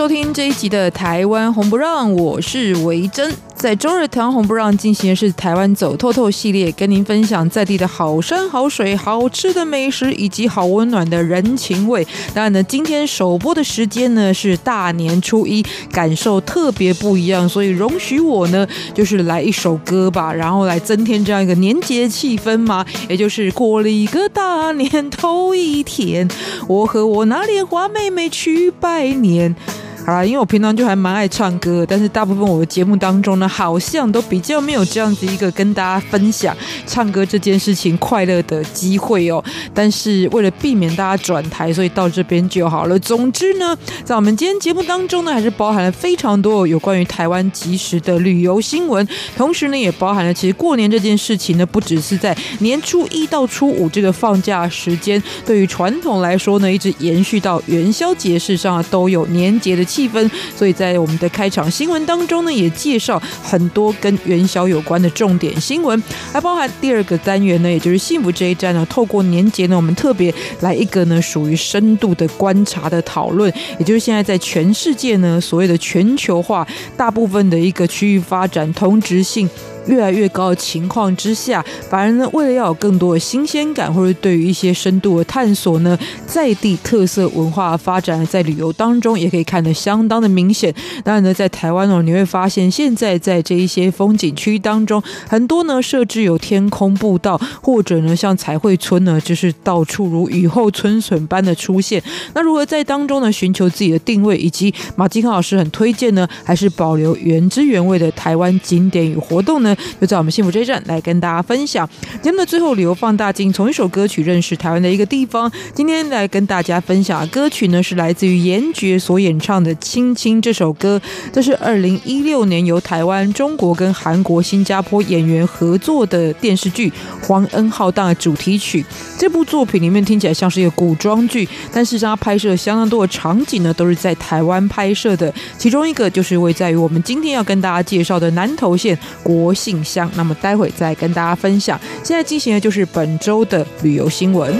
收听这一集的《台湾红不让》，我是维珍。在周日，台湾红不让进行的是台湾走透透系列，跟您分享在地的好山好水、好吃的美食以及好温暖的人情味。当然呢，今天首播的时间呢是大年初一，感受特别不一样，所以容许我呢就是来一首歌吧，然后来增添这样一个年节气氛嘛。也就是过了一个大年头一天，我和我那莲花妹妹去拜年。好啦，因为我平常就还蛮爱唱歌，但是大部分我的节目当中呢，好像都比较没有这样子一个跟大家分享唱歌这件事情快乐的机会哦。但是为了避免大家转台，所以到这边就好了。总之呢，在我们今天节目当中呢，还是包含了非常多有关于台湾即时的旅游新闻，同时呢，也包含了其实过年这件事情呢，不只是在年初一到初五这个放假时间，对于传统来说呢，一直延续到元宵节，事实上都有年节的气氛，所以在我们的开场新闻当中呢，也介绍很多跟元宵有关的重点新闻，还包含第二个单元呢，也就是幸福这一站呢，透过年节呢，我们特别来一个呢，属于深度的观察的讨论，也就是现在在全世界呢，所谓的全球化，大部分的一个区域发展同质性。越来越高的情况之下，反而呢，为了要有更多的新鲜感，或者对于一些深度的探索呢，在地特色文化的发展，在旅游当中也可以看得相当的明显。当然呢，在台湾哦，你会发现现在在这一些风景区当中，很多呢设置有天空步道，或者呢像彩绘村呢，就是到处如雨后春笋般的出现。那如何在当中呢寻求自己的定位，以及马继康老师很推荐呢，还是保留原汁原味的台湾景点与活动呢？就在我们幸福这一站来跟大家分享节目的最后，旅游放大镜从一首歌曲认识台湾的一个地方。今天来跟大家分享的歌曲呢，是来自于严爵所演唱的《亲亲》这首歌。这是二零一六年由台湾、中国跟韩国、新加坡演员合作的电视剧《皇恩浩荡》的主题曲。这部作品里面听起来像是一个古装剧，但事实上它拍摄相当多的场景呢，都是在台湾拍摄的。其中一个就是位在于我们今天要跟大家介绍的南投县国信箱，那么待会再跟大家分享。现在进行的就是本周的旅游新闻。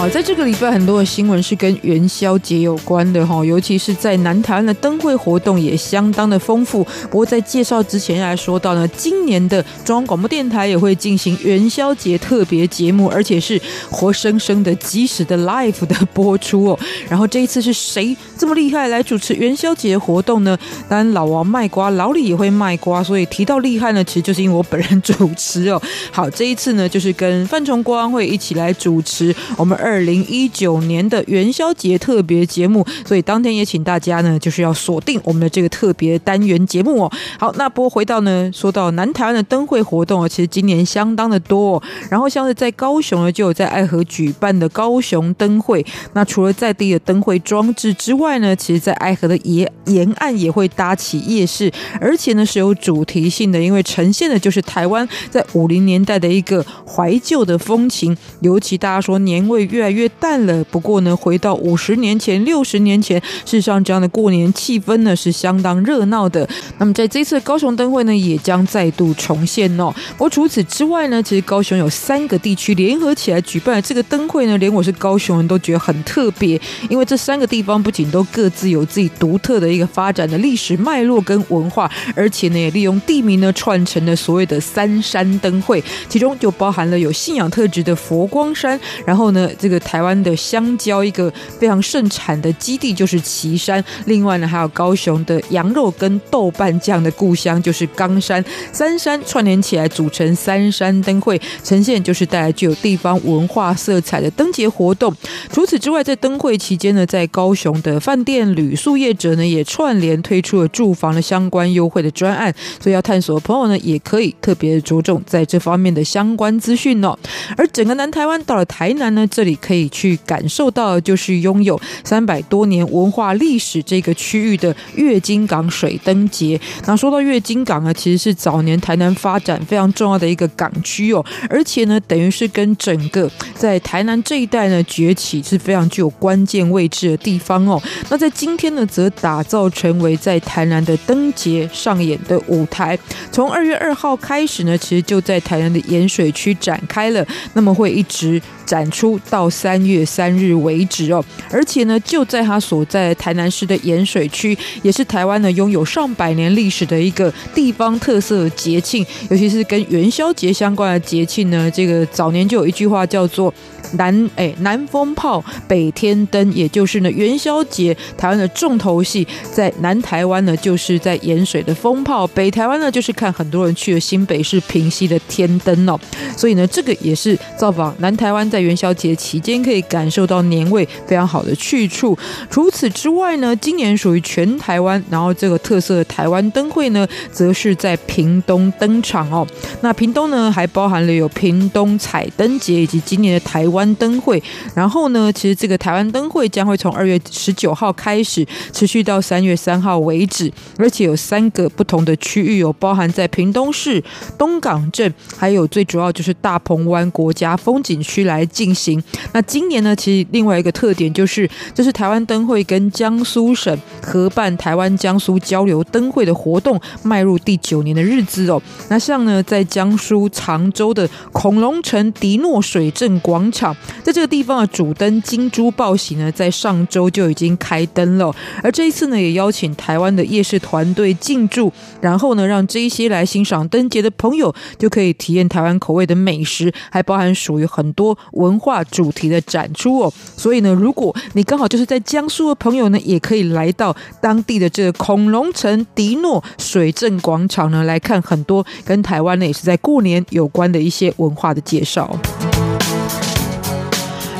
好，在这个礼拜很多的新闻是跟元宵节有关的哈，尤其是在南台湾的灯会活动也相当的丰富。不过在介绍之前，来说到呢，今年的中央广播电台也会进行元宵节特别节目，而且是活生生的、即时的 live 的播出哦。然后这一次是谁这么厉害来主持元宵节活动呢？当然老王卖瓜，老李也会卖瓜，所以提到厉害呢，其实就是因为我本人主持哦。好，这一次呢，就是跟范崇光会一起来主持我们二。二零一九年的元宵节特别节目，所以当天也请大家呢，就是要锁定我们的这个特别单元节目哦。好，那不过回到呢，说到南台湾的灯会活动啊，其实今年相当的多哦。然后像是在高雄呢，就有在爱河举办的高雄灯会。那除了在地的灯会装置之外呢，其实在爱河的沿沿岸也会搭起夜市，而且呢是有主题性的，因为呈现的就是台湾在五零年代的一个怀旧的风情。尤其大家说年味越越来越淡了。不过呢，回到五十年前、六十年前，事实上这样的过年气氛呢是相当热闹的。那么在这次高雄灯会呢，也将再度重现哦。不过除此之外呢，其实高雄有三个地区联合起来举办这个灯会呢，连我是高雄人都觉得很特别，因为这三个地方不仅都各自有自己独特的一个发展的历史脉络跟文化，而且呢也利用地名呢串成了所谓的三山灯会，其中就包含了有信仰特质的佛光山，然后呢这。一个台湾的香蕉一个非常盛产的基地就是旗山，另外呢还有高雄的羊肉跟豆瓣酱的故乡就是冈山，三山串联起来组成三山灯会，呈现就是带来具有地方文化色彩的灯节活动。除此之外，在灯会期间呢，在高雄的饭店旅宿业者呢也串联推出了住房的相关优惠的专案，所以要探索的朋友呢也可以特别着重在这方面的相关资讯哦。而整个南台湾到了台南呢，这里。可以去感受到的就是拥有三百多年文化历史这个区域的月津港水灯节。那说到月津港呢，其实是早年台南发展非常重要的一个港区哦，而且呢，等于是跟整个在台南这一带呢崛起是非常具有关键位置的地方哦。那在今天呢，则打造成为在台南的灯节上演的舞台。从二月二号开始呢，其实就在台南的盐水区展开了，那么会一直展出到三月三日为止哦。而且呢，就在他所在台南市的盐水区，也是台湾呢拥有上百年历史的一个地方特色节庆，尤其是跟元宵节相关的节庆呢。这个早年就有一句话叫做。南哎，南风炮，北天灯，也就是呢元宵节，台湾的重头戏在南台湾呢，就是在盐水的风炮；北台湾呢，就是看很多人去了新北市平溪的天灯哦。所以呢，这个也是造访南台湾在元宵节期间可以感受到年味非常好的去处。除此之外呢，今年属于全台湾，然后这个特色的台湾灯会呢，则是在屏东登场哦。那屏东呢，还包含了有屏东彩灯节以及今年的台湾。湾灯会，然后呢，其实这个台湾灯会将会从二月十九号开始，持续到三月三号为止，而且有三个不同的区域，有包含在屏东市东港镇，还有最主要就是大鹏湾国家风景区来进行。那今年呢，其实另外一个特点就是，这是台湾灯会跟江苏省合办台湾江苏交流灯会的活动迈入第九年的日子哦。那像呢，在江苏常州的恐龙城迪诺水镇广场。在这个地方的主灯金猪报喜呢，在上周就已经开灯了。而这一次呢，也邀请台湾的夜市团队进驻，然后呢，让这一些来欣赏灯节的朋友就可以体验台湾口味的美食，还包含属于很多文化主题的展出哦。所以呢，如果你刚好就是在江苏的朋友呢，也可以来到当地的这个恐龙城迪诺水镇广场呢，来看很多跟台湾呢也是在过年有关的一些文化的介绍。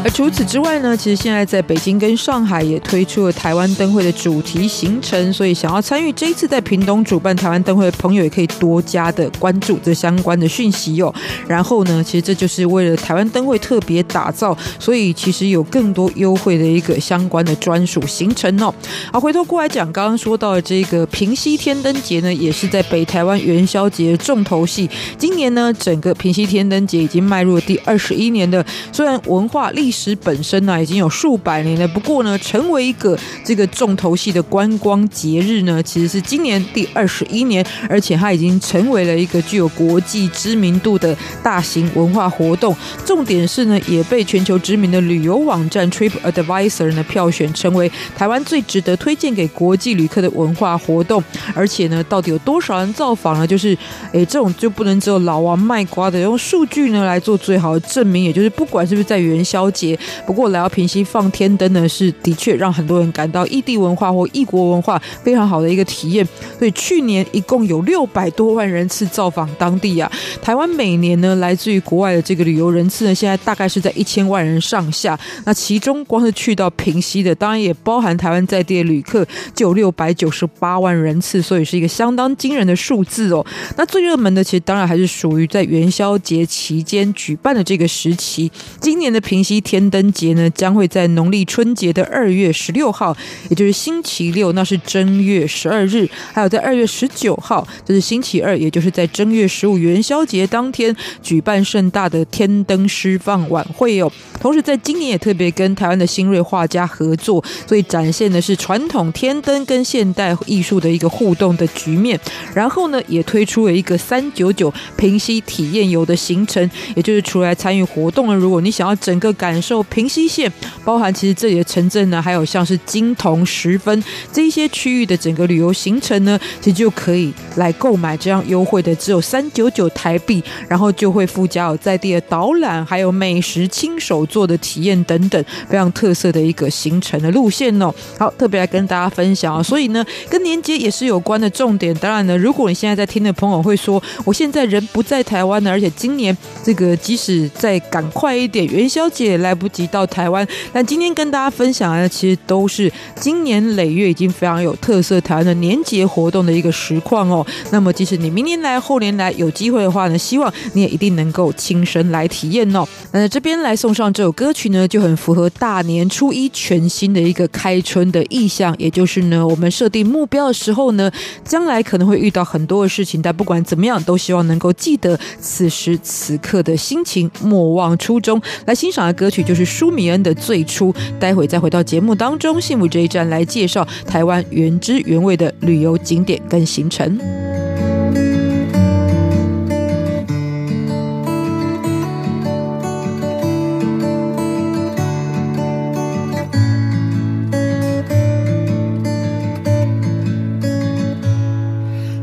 而除此之外呢，其实现在在北京跟上海也推出了台湾灯会的主题行程，所以想要参与这一次在屏东主办台湾灯会的朋友，也可以多加的关注这相关的讯息哦。然后呢，其实这就是为了台湾灯会特别打造，所以其实有更多优惠的一个相关的专属行程哦。好，回头过来讲，刚刚说到的这个平西天灯节呢，也是在北台湾元宵节的重头戏。今年呢，整个平西天灯节已经迈入了第二十一年的，虽然文化历历史本身呢、已经有数百年了，不过呢，成为一个这个重头戏的观光节日呢，其实是今年第二十一年，而且它已经成为了一个具有国际知名度的大型文化活动。重点是呢，也被全球知名的旅游网站 Trip Advisor 呢票选成为台湾最值得推荐给国际旅客的文化活动。而且呢，到底有多少人造访呢？就是诶，这种就不能只有老王卖瓜的，用数据呢来做最好的证明。也就是不管是不是在元宵节节。不过来到平溪放天灯呢，是的确让很多人感到异地文化或异国文化非常好的一个体验。所以去年一共有六百多万人次造访当地啊。台湾每年呢，来自于国外的这个旅游人次呢，现在大概是在一千万人上下。那其中光是去到平溪的，当然也包含台湾在地的旅客，就有六百九十八万人次，所以是一个相当惊人的数字哦。那最热门的，其实当然还是属于在元宵节期间举办的这个时期。今年的平溪。天灯节呢，将会在农历春节的二月十六号，也就是星期六，那是正月十二日；还有在二月十九号，就是星期二，也就是在正月十五元宵节当天，举办盛大的天灯释放晚会哦。同时，在今年也特别跟台湾的新锐画家合作，所以展现的是传统天灯跟现代艺术的一个互动的局面。然后呢，也推出了一个三九九平溪体验游的行程，也就是出来参与活动了。如果你想要整个感受平溪县，包含其实这里的城镇呢，还有像是金同十分这一些区域的整个旅游行程呢，其实就可以来购买这样优惠的，只有三九九台币，然后就会附加有在地的导览，还有美食亲手做的体验等等，非常特色的一个行程的路线哦。好，特别来跟大家分享啊，所以呢，跟年节也是有关的重点。当然呢，如果你现在在听的朋友会说，我现在人不在台湾呢，而且今年这个即使再赶快一点，元宵节来。来不及到台湾。但今天跟大家分享的，其实都是今年累月已经非常有特色台湾的年节活动的一个实况哦。那么，即使你明年来、后年来有机会的话呢，希望你也一定能够亲身来体验哦。那这边来送上这首歌曲呢，就很符合大年初一全新的一个开春的意象，也就是呢，我们设定目标的时候呢，将来可能会遇到很多的事情，但不管怎么样，都希望能够记得此时此刻的心情，莫忘初衷。来欣赏的歌曲就是舒米恩的《最初》，待会再回到节目当中，幸福这一站来介绍台湾原汁原味的旅游景点跟行程。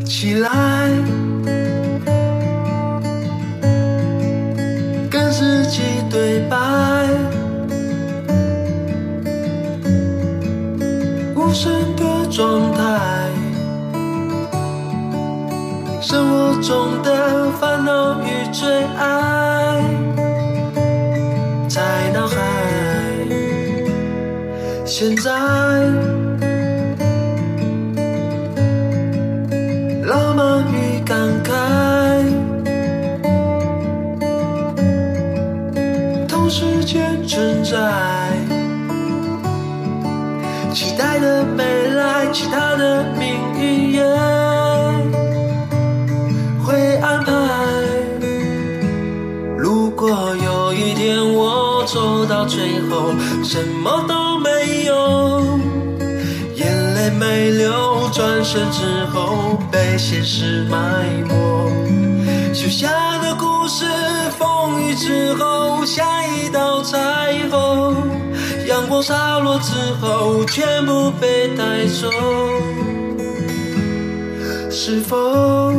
起来，跟自己对白神的状态生活中的烦恼与最爱在脑海现在浪漫与感慨同时间存在。期待的未来，其他的命运也会安排。如果有一天我走到最后，什么都没有，眼泪没流，转身之后被现实埋没，写下的故事，风雨之后下一道彩虹。阳光洒落之后全部被带走。是否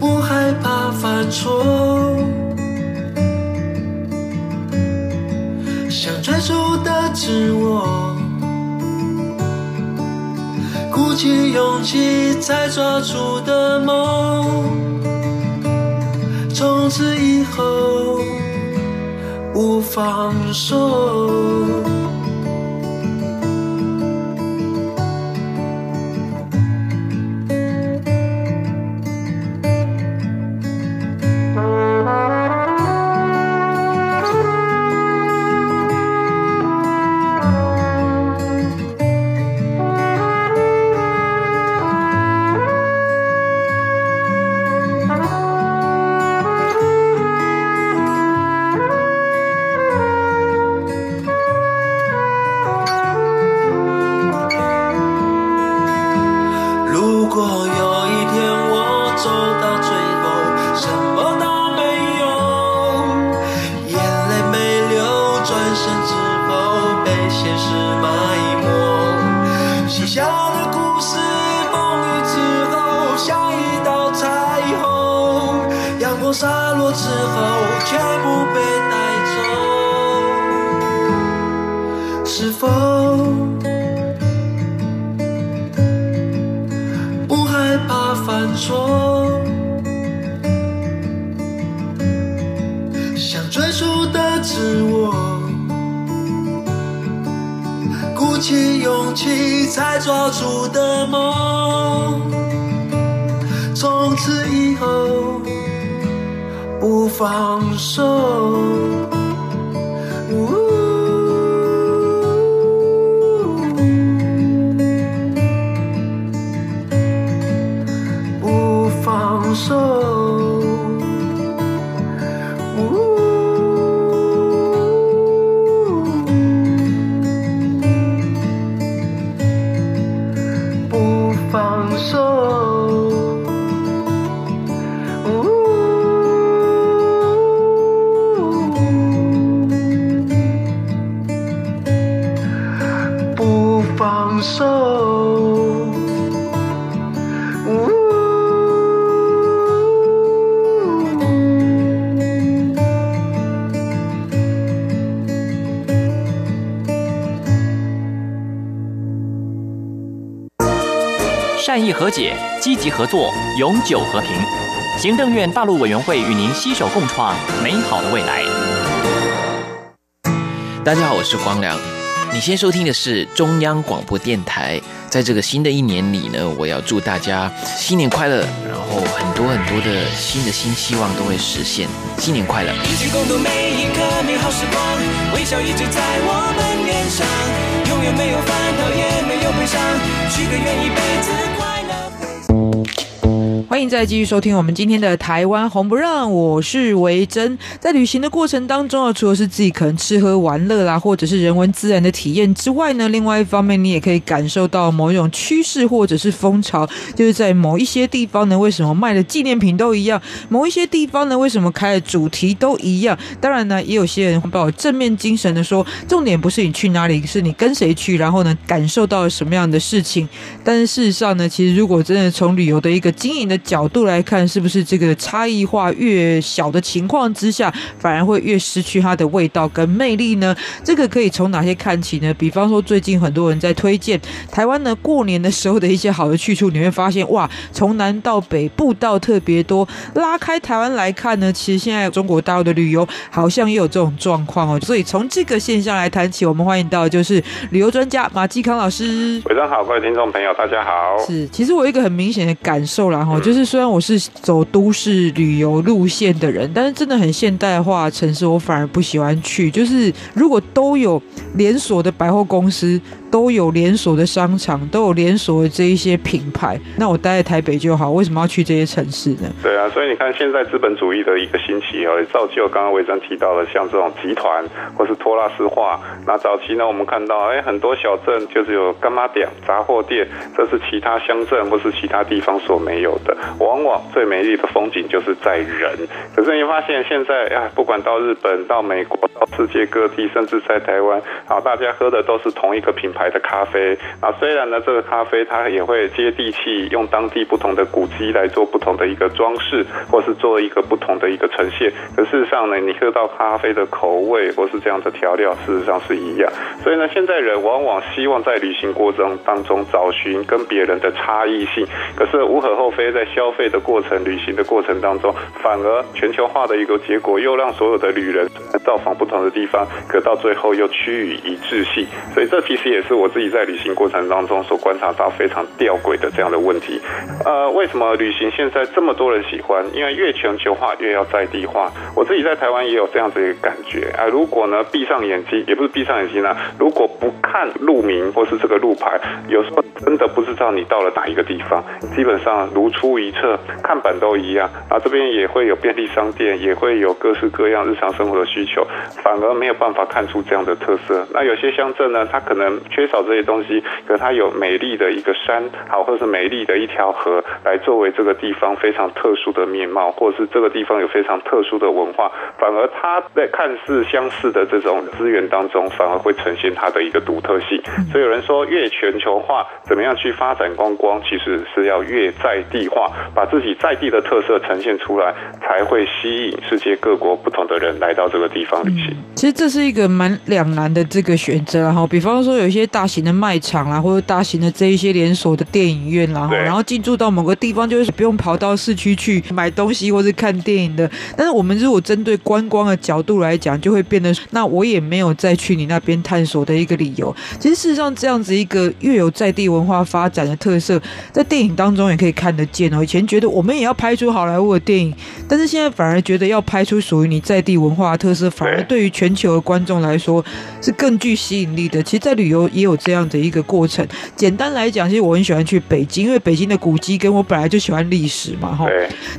不害怕犯错？追逐的自我，鼓起勇气才抓住的梦，从此以后不放手。洒落之后，全部被带走。是否不害怕犯错？想最初的自我，鼓起勇气才抓住的梦。从此以后。放手。解，积极合作，永久和平。行政院大陆委员会与您携手共创美好的未来。大家好，我是光良。你先收听的是中央广播电台。在这个新的一年里呢，我要祝大家新年快乐，然后很多很多的新的新希望都会实现。新年快乐！一起共度每一刻美好时光，微笑一直在我们脸上，永远没有烦恼，也没有悲伤，许个愿一辈子。欢迎再继续收听我们今天的台湾红不让，我是维珍。在旅行的过程当中啊，除了是自己可能吃喝玩乐啦，或者是人文自然的体验之外呢，另外一方面你也可以感受到某一种趋势或者是风潮，就是在某一些地方呢，为什么卖的纪念品都一样？某一些地方呢，为什么开的主题都一样？当然呢，也有些人会抱正面精神的说，重点不是你去哪里，是你跟谁去，然后呢，感受到什么样的事情。但是事实上呢，其实如果真的从旅游的一个经营的角度来看，是不是这个差异化越小的情况之下，反而会越失去它的味道跟魅力呢？这个可以从哪些看起呢？比方说，最近很多人在推荐台湾呢，过年的时候的一些好的去处，你会发现哇，从南到北步道特别多。拉开台湾来看呢，其实现在中国大陆的旅游好像也有这种状况哦。所以从这个现象来谈起，我们欢迎到的就是旅游专家马继康老师。晚上好，各位听众朋友，大家好。是，其实我有一个很明显的感受啦，哈，就是就是虽然我是走都市旅游路线的人，但是真的很现代化城市，我反而不喜欢去。就是如果都有连锁的百货公司。都有连锁的商场，都有连锁的这一些品牌，那我待在台北就好，为什么要去这些城市呢？对啊，所以你看，现在资本主义的一个兴起哦，也造就刚刚维珍提到的，像这种集团或是托拉斯化。那早期呢，我们看到哎，很多小镇就是有干妈店、杂货店，这是其他乡镇或是其他地方所没有的。往往最美丽的风景就是在人。可是你发现现在啊，不管到日本、到美国、到世界各地，甚至在台湾，啊，大家喝的都是同一个品牌。的咖啡啊，虽然呢，这个咖啡它也会接地气，用当地不同的古迹来做不同的一个装饰，或是做一个不同的一个呈现。可事实上呢，你喝到咖啡的口味或是这样的调料，事实上是一样。所以呢，现在人往往希望在旅行过程当中找寻跟别人的差异性。可是无可厚非，在消费的过程、旅行的过程当中，反而全球化的一个结果，又让所有的旅人造访不同的地方，可到最后又趋于一致性。所以这其实也是。是我自己在旅行过程当中所观察到非常吊诡的这样的问题。呃，为什么旅行现在这么多人喜欢？因为越全球化越要在地化。我自己在台湾也有这样子一个感觉啊。如果呢闭上眼睛，也不是闭上眼睛啊，如果不看路名或是这个路牌，有时候真的不知道你到了哪一个地方。基本上如出一辙，看板都一样。啊，这边也会有便利商店，也会有各式各样日常生活的需求，反而没有办法看出这样的特色。那有些乡镇呢，它可能缺少这些东西，可它有美丽的一个山，好，或是美丽的一条河，来作为这个地方非常特殊的面貌，或者是这个地方有非常特殊的文化，反而它在看似相似的这种资源当中，反而会呈现它的一个独特性。所以有人说，越全球化，怎么样去发展观光，其实是要越在地化，把自己在地的特色呈现出来，才会吸引世界各国不同的人来到这个地方旅行。其实这是一个蛮两难的这个选择，然后比方说有一些大型的。卖场啦，或者大型的这一些连锁的电影院啦，然后进驻到某个地方，就是不用跑到市区去买东西或是看电影的。但是我们如果针对观光的角度来讲，就会变得，那我也没有再去你那边探索的一个理由。其实事实上，这样子一个越有在地文化发展的特色，在电影当中也可以看得见哦。以前觉得我们也要拍出好莱坞的电影，但是现在反而觉得要拍出属于你在地文化的特色，反而对于全球的观众来说是更具吸引力的。其实，在旅游也有这样。的一个过程，简单来讲，其实我很喜欢去北京，因为北京的古迹跟我本来就喜欢历史嘛，哈。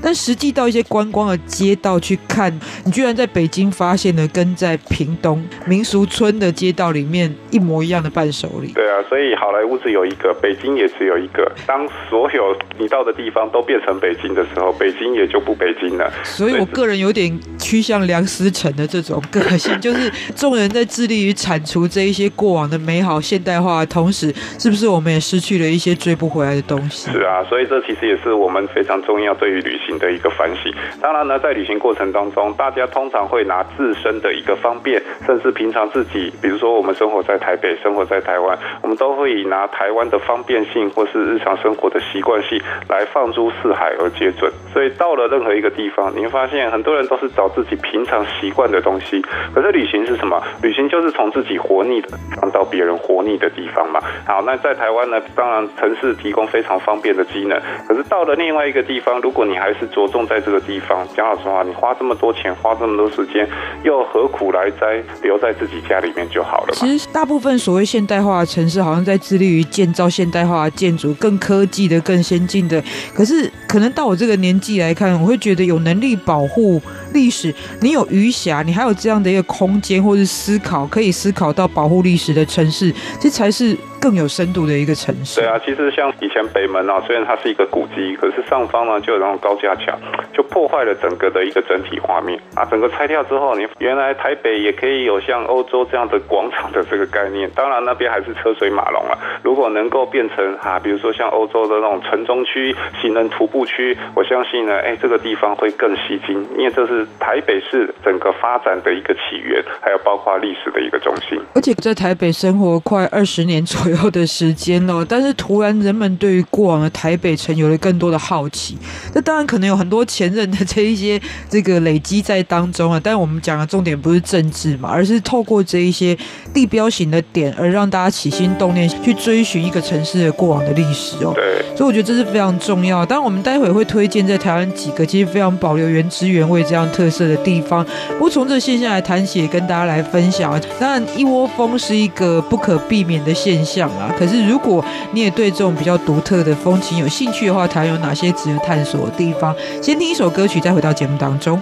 但实际到一些观光的街道去看，你居然在北京发现了跟在屏东民俗村的街道里面一模一样的伴手礼。对啊，所以好莱坞只有一个，北京也只有一个。当所有你到的地方都变成北京的时候，北京也就不北京了。所以我个人有点趋趋向梁思成的这种个性，就是众人在致力于铲除这一些过往的美好现代化的同时，是不是我们也失去了一些追不回来的东西？是啊，所以这其实也是我们非常重要对于旅行的一个反省。当然呢，在旅行过程当中，大家通常会拿自身的一个方便，甚至平常自己，比如说我们生活在台北，生活在台湾，我们都会以拿台湾的方便性或是日常生活的习惯性来放诸四海而皆准。所以到了任何一个地地方，你会发现很多人都是找自己平常习惯的东西。可是旅行是什么？旅行就是从自己活腻的地方到别人活腻的地方嘛。好，那在台湾呢，当然城市提供非常方便的机能。可是到了另外一个地方，如果你还是着重在这个地方，讲老实话，你花这么多钱，花这么多时间，又何苦来哉？留在自己家里面就好了。其实大部分所谓现代化的城市，好像在致力于建造现代化的建筑，更科技的、更先进的。可是可能到我这个年纪来看，我会觉得有有能力保护历史，你有余暇，你还有这样的一个空间，或是思考，可以思考到保护历史的城市，这才是。更有深度的一个城市。对啊，其实像以前北门啊，虽然它是一个古迹，可是上方呢就有那种高架桥，就破坏了整个的一个整体画面啊。整个拆掉之后，你原来台北也可以有像欧洲这样的广场的这个概念。当然那边还是车水马龙了。如果能够变成啊，比如说像欧洲的那种城中区、行人徒步区，我相信呢，哎，这个地方会更吸睛，因为这是台北市整个发展的一个起源，还有包括历史的一个中心。而且在台北生活快二十年左右。有的时间哦，但是突然人们对于过往的台北城有了更多的好奇。那当然可能有很多前任的这一些这个累积在当中啊。但是我们讲的重点不是政治嘛，而是透过这一些地标型的点，而让大家起心动念去追寻一个城市的过往的历史哦。对，所以我觉得这是非常重要。当然，我们待会会推荐在台湾几个其实非常保留原汁原味这样特色的地方。不过从这个现象来谈起，也跟大家来分享。当然，一窝蜂是一个不可避免的现象。可是如果你也对这种比较独特的风情有兴趣的话，台湾有哪些值得探索的地方？先听一首歌曲，再回到节目当中。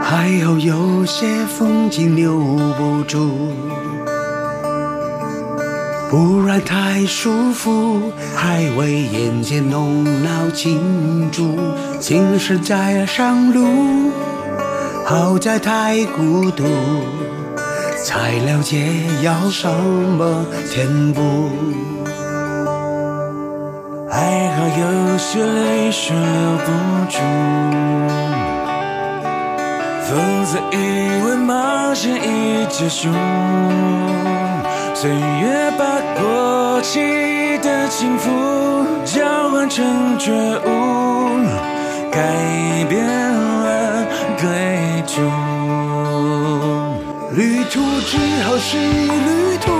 还好有些风景留不住，不然太舒服，还为眼前弄脑清楚，青石在上路，好在太孤独。才了解要什么填补，还好有些泪水留不住，否则以为冒险已结束。岁月把过期的幸福交换成觉悟，改变了归途。旅途之后是旅途，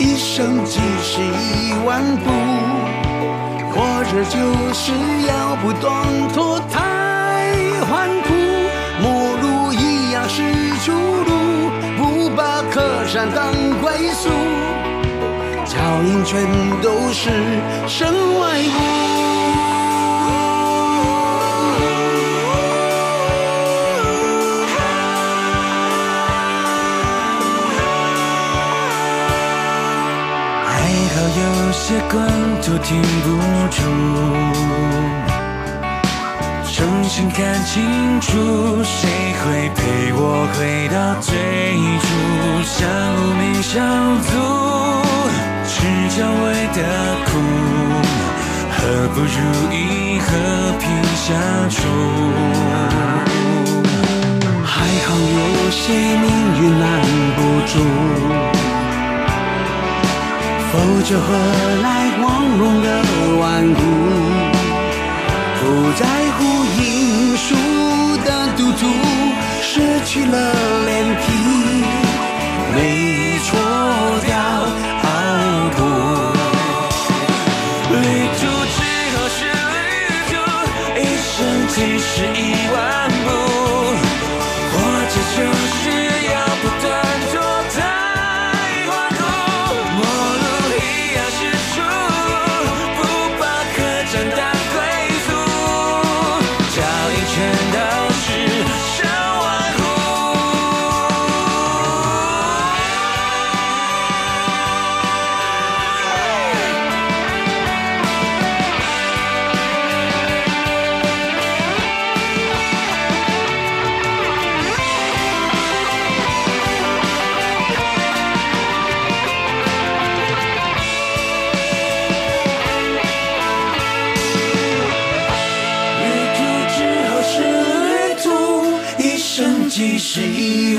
一生即是一万步，活着就是要不断脱胎换骨，陌路一样是出路，不把客栈当归宿，脚印全都是身外物。些关头停不住，重新看清楚，谁会陪我回到最初？像无名小卒，吃焦味的苦，何不如意和平相处？还好有些命运拦不住。否则何来光荣的顽固？不在乎赢输的赌徒，失去了脸皮，没错掉傲骨。旅途之后是旅途，一生即是一万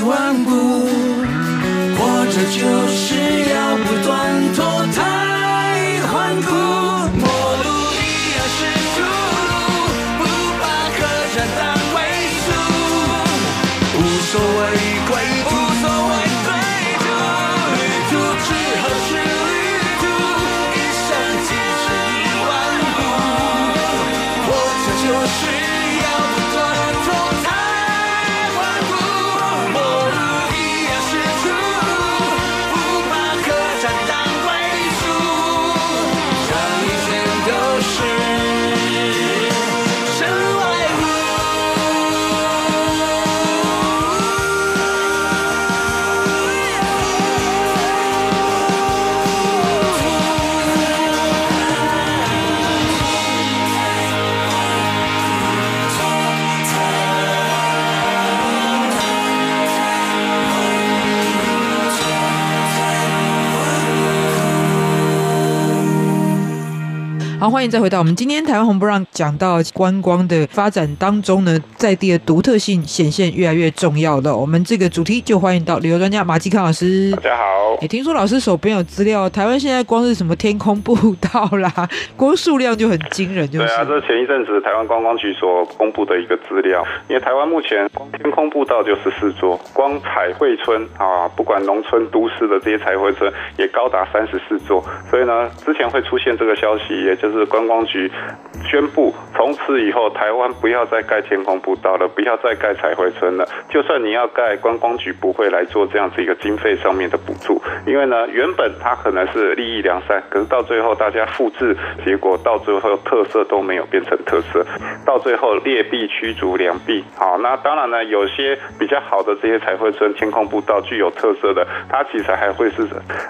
万步，活着就是要好，欢迎再回到我们今天台湾红不让讲到观光的发展当中呢，在地的独特性显现越来越重要了。我们这个主题就欢迎到旅游专家马继康老师。大家好，哎，听说老师手边有资料，台湾现在光是什么天空步道啦，光数量就很惊人，就是。对啊，这是前一阵子台湾观光局所公布的一个资料。因为台湾目前光天空步道就十四座，光彩绘村啊，不管农村、都市的这些彩绘村也高达三十四座。所以呢，之前会出现这个消息，也就是。是观光局宣布，从此以后台湾不要再盖天空步道了，不要再盖彩绘村了。就算你要盖，观光局不会来做这样子一个经费上面的补助，因为呢，原本它可能是利益良善，可是到最后大家复制，结果到最后特色都没有变成特色，到最后劣币驱逐良币。好，那当然呢，有些比较好的这些彩绘村、天空步道具有特色的，它其实还会是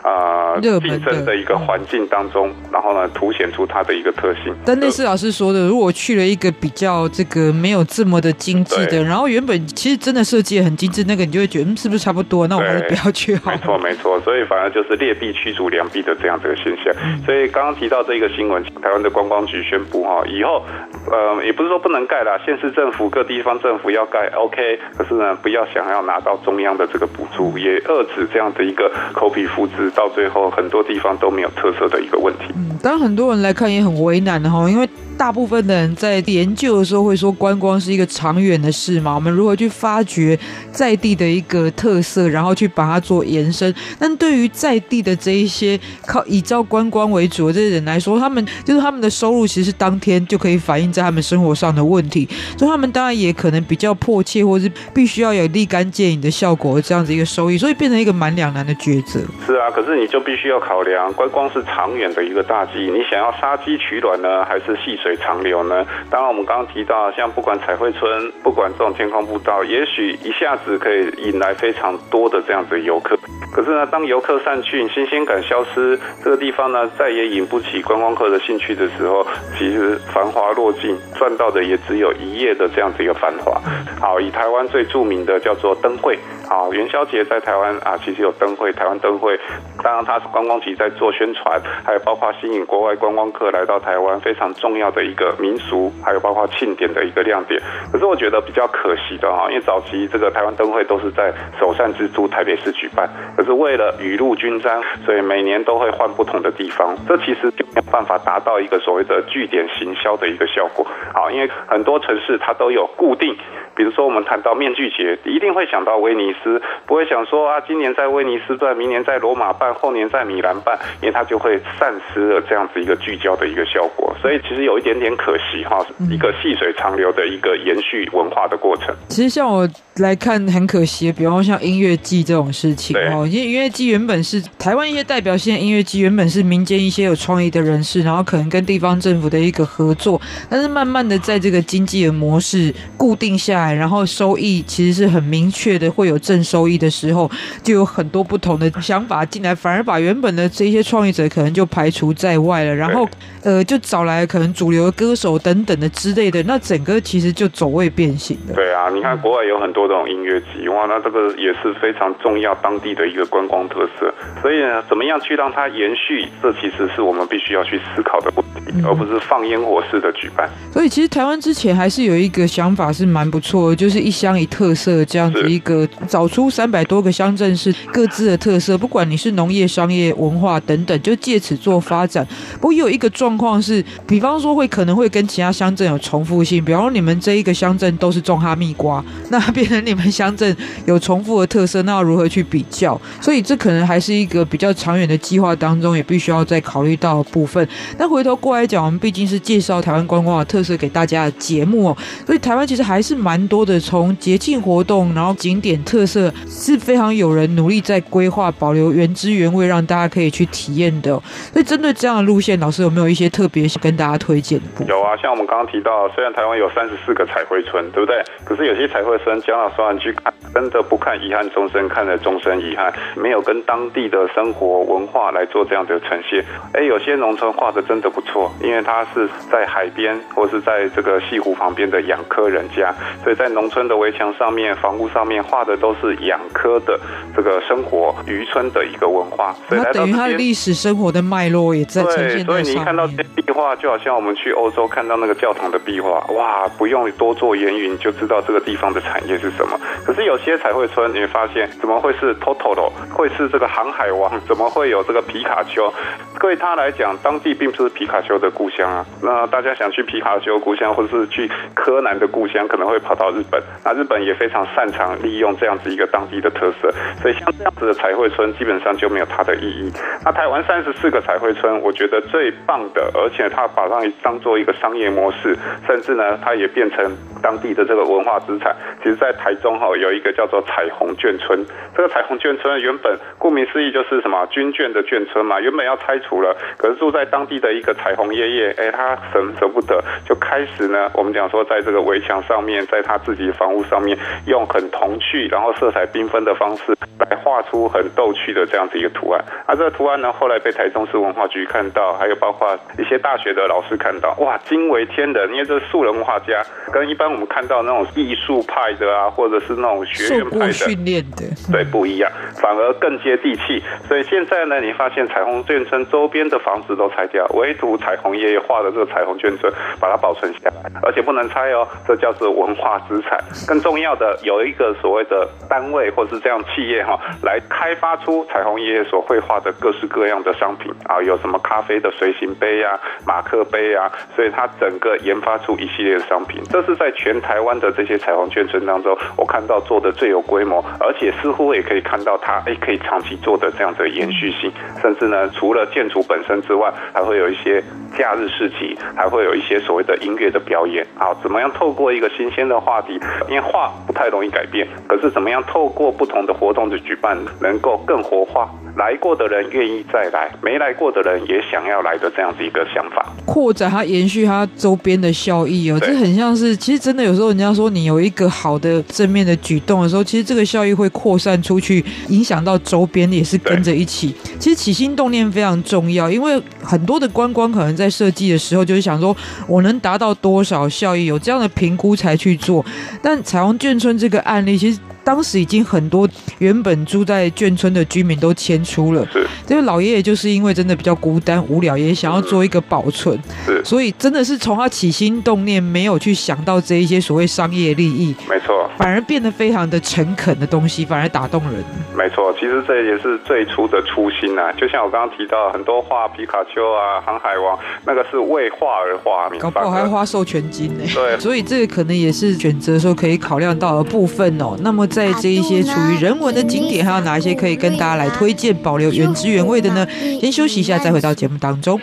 啊竞争的一个环境当中，然后呢，凸显出它的。一个特性，但类似老师说的，如果去了一个比较这个没有这么的精致的，然后原本其实真的设计也很精致，那个你就会觉得嗯，是不是差不多？那我还是不要去好。没错没错，所以反而就是劣币驱逐良币的这样子的现象。嗯、所以刚刚提到这个新闻，台湾的观光局宣布哈，以后呃也不是说不能盖啦，县市政府各地方政府要盖 OK，可是呢不要想要拿到中央的这个补助，也遏制这样的一个 copy 复制，到最后很多地方都没有特色的一个问题。嗯，当然很多人来看也很为难的哈，因为。大部分的人在研究的时候会说，观光是一个长远的事嘛。我们如何去发掘在地的一个特色，然后去把它做延伸？但对于在地的这一些靠以招观光为主的这些人来说，他们就是他们的收入其实当天就可以反映在他们生活上的问题，所以他们当然也可能比较迫切，或是必须要有立竿见影的效果这样子一个收益，所以变成一个蛮两难的抉择。是啊，可是你就必须要考量观光是长远的一个大计，你想要杀鸡取卵呢，还是细水？长流呢？当然，我们刚刚提到，像不管彩绘村，不管这种天空步道，也许一下子可以引来非常多的这样子的游客。可是呢，当游客散去，新鲜感消失，这个地方呢，再也引不起观光客的兴趣的时候，其实繁华落尽，赚到的也只有一夜的这样子一个繁华。好，以台湾最著名的叫做灯会。好，元宵节在台湾啊，其实有灯会，台湾灯会。当然，它是观光局在做宣传，还有包括吸引国外观光客来到台湾非常重要的一个民俗，还有包括庆典的一个亮点。可是我觉得比较可惜的哈，因为早期这个台湾灯会都是在首善之都台北市举办，可是为了雨露均沾，所以每年都会换不同的地方，这其实就没有办法达到一个所谓的据点行销的一个效果。好，因为很多城市它都有固定。比如说，我们谈到面具节，一定会想到威尼斯，不会想说啊，今年在威尼斯办，明年在罗马办，后年在米兰办，因为它就会丧失了这样子一个聚焦的一个效果。所以其实有一点点可惜哈，一个细水长流的一个延续文化的过程。其实像我来看，很可惜，比方像音乐季这种事情哦，因为音乐季原本是台湾一些代表性的音乐季，原本是民间一些有创意的人士，然后可能跟地方政府的一个合作，但是慢慢的在这个经济的模式固定下来。然后收益其实是很明确的，会有正收益的时候，就有很多不同的想法进来，反而把原本的这些创业者可能就排除在外了。然后，呃，就找来可能主流的歌手等等的之类的，那整个其实就走位变形了。对啊，你看国外有很多这种音乐祭，哇，那这个也是非常重要当地的一个观光特色。所以呢，怎么样去让它延续，这其实是我们必须要去思考的问题，而不是放烟火式的举办。所以其实台湾之前还是有一个想法是蛮不错的，就是一乡一特色这样子一个，找出三百多个乡镇是各自的特色，不管你是农业、商业、文化等等，就借此做发展。不过有一个状况是，比方说会可能会跟其他乡镇有重复性，比方说你们这一个乡镇都是种哈密瓜，那变成 你们乡镇有重复的特色，那要如何去比较？所以这可能还是一个比较长远的计划当中，也必须要再考虑到的部分。那回头过来讲，我们毕竟是介绍台湾观光的特色给大家的节目哦，所以台湾其实还是蛮多的，从节庆活动，然后景点特色是非常有人努力在规划，保留原汁原味，让大家可以去体验的。所以针对这样的路线，老师有没有一些特别想跟大家推荐的？有啊，像我们刚刚提到，虽然台湾有三十四个彩绘村，对不对？可是有些彩绘村，将老实话，你去看，真的不看遗憾终身，看了终身遗憾，没有跟当地的生活文化来做这样的呈现。哎，有些农村画的真的不错，因为它是在海边或是在这个西湖旁边的养科人家，所以在农村的围墙上面、房屋上面画的都是养科的这个生活渔村的一个文化。所以来到它的历史生活的脉络也在呈现。对，所以你看到这些壁画，就好像我们去欧洲看到那个教堂的壁画，哇，不用多做言语，你就知道这个地方的产业是什么。可是有些彩绘村，你会发现怎么会是 Totoro，会是这个航海王？怎么会有这个皮卡丘？对他来讲，当地并不是皮卡丘的故乡啊。那大家想去皮卡丘故乡，或者是去柯南的故乡，可能会跑到日本。那日本也非常擅长利用这样子一个当地的特色，所以像这样子的彩绘村，基本上就没有它的意义。那台湾三十四个彩绘村，我觉得最棒的，而且它把它当做一个商业模式，甚至呢，它也变成当地的这个文化资产。其实，在台中哈有一个叫做彩虹眷村，这个彩虹眷村原本顾名思义就是什么军眷的眷村嘛，原本要拆除了，可是住在当地的一个彩虹爷爷，哎，他舍舍不得，就开始呢，我们讲说在这个围墙上面，在他自己房屋上面，用很童趣，然后色彩缤纷的方式来画出很逗趣的这样子一个图案。啊，这个图案呢，后来被台中市文化局看到，还有包括一些大学的老师看到，哇，惊为天人，因为这是素人画家，跟一般我们看到那种艺术派的啊，或者是那种学院派的训练的，对，不一样，反而更接地气。所以现在呢，你发现彩虹眷村周边的房子都拆掉，唯独彩虹爷爷画的这个彩虹眷村把它保存下来，而且不能拆哦，这叫做文化资产。更重要的，有一个所谓的单位或是这样企业哈，来开发出彩虹爷爷所绘画的各式各样的商品啊，有什么咖啡的随行杯啊、马克杯啊，所以它整个研发出一系列的商品，这是在全台湾的这些彩虹眷村当中，我看到做的最有规模，而且似乎也可以看到它哎可以长期做的这样的延续性，甚至呢，除了建筑本身之外，还会有一些假日市集，还会有一些所谓的音乐的表演啊，怎么样透过一个新鲜的话题，因为画不太容易改变，可是怎么样透过不同的活动的举办，能够更活化，来过的人愿意再来，没来过的人也想要来的这样子一个想法，扩展它，延续它周边的效益哦，这很像是，其实真的有时候人家说你有一个好的正面的举动的时候，其实这个效益会扩散出去，影响到周边也是跟着一起。其实起心动念非常重要，因为很多的观光可能在设计的时候就是想说我能达到多少效益，有这样的评估才去做。但彩虹眷村这个案例，其实。当时已经很多原本住在眷村的居民都迁出了，是这个老爷爷就是因为真的比较孤单无聊，也想要做一个保存，是所以真的是从他起心动念没有去想到这一些所谓商业利益，没错，反而变得非常的诚恳的东西，反而打动人。没错，其实这也是最初的初心啊。就像我刚刚提到，很多画皮卡丘啊、航海王，那个是为画而画，搞不好还要花授权金呢。对，所以这个可能也是选择的时候可以考量到的部分哦。那么在这一些处于人文的景点，还有哪一些可以跟大家来推荐，保留原汁原味的呢？先休息一下，再回到节目当中。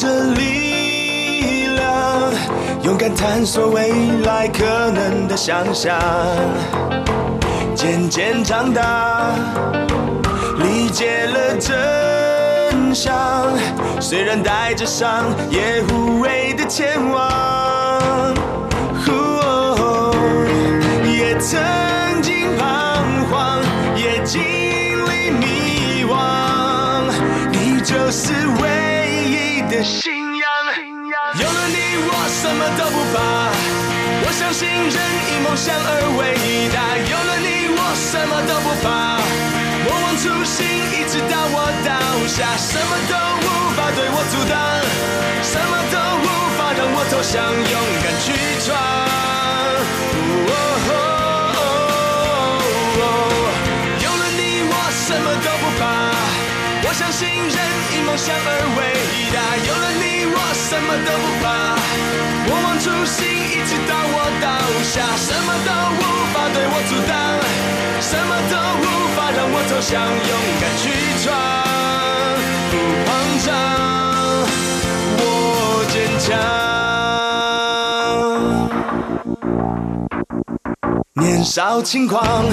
这力量，勇敢探索未来可能的想象，渐渐长大，理解了真相，虽然带着伤，也无畏的前往。哦也曾经彷徨，也经历迷惘，你就是唯的信仰。有了你，我什么都不怕。我相信人因梦想而伟大。有了你，我什么都不怕。莫忘初心，一直到我倒下，什么都无法对我阻挡，什么都无法让我投降，勇敢去闯。有了你，我什么都不怕。信人因梦想而伟大。有了你，我什么都不怕。不忘初心，一直到我倒下，什么都无法对我阻挡，什么都无法。让我走向勇敢去闯，不慌张，我坚强。年少轻狂，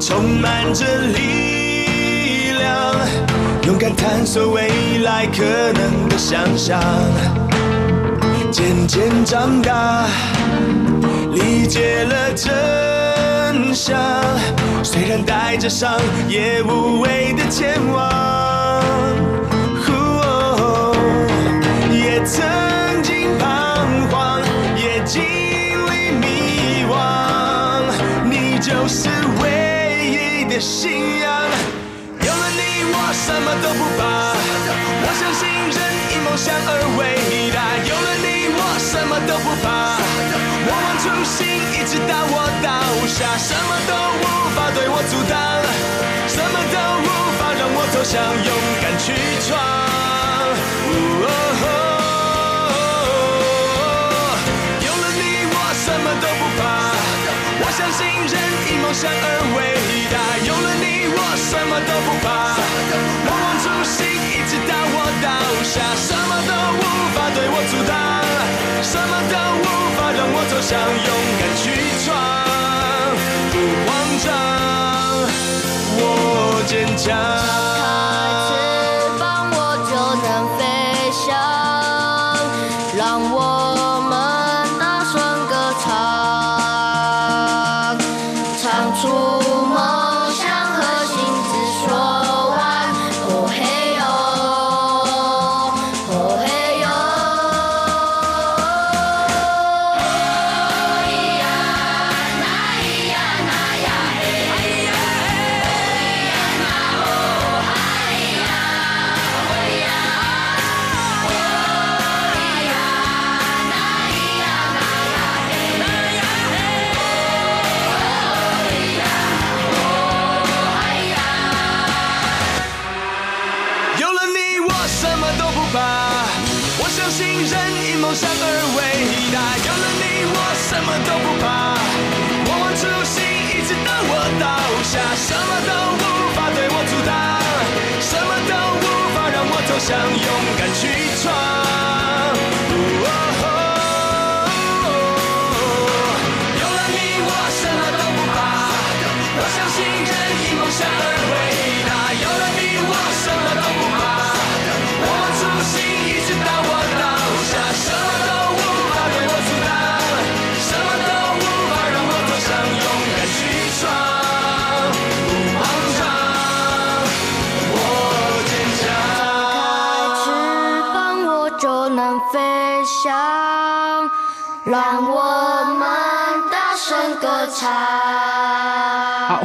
充满着力量，勇敢探索未来可能的想象。渐渐长大，理解了真相。虽然带着伤，也无畏的前往。也曾经彷徨，也经历迷惘。你就是唯一的信仰。什么都不怕。我相信人因梦想而伟大。有了你，我什么都不怕。我忘初心，一直到我倒下，什么都无法。对我阻挡，什么都无法让我投降，勇敢去闯。梦想而伟大。有了你，我什么都不怕。莫忘初心，一直到我倒下，什么都无法对我阻挡，什么都无法让我走向，勇敢去闯。不慌张，我坚强。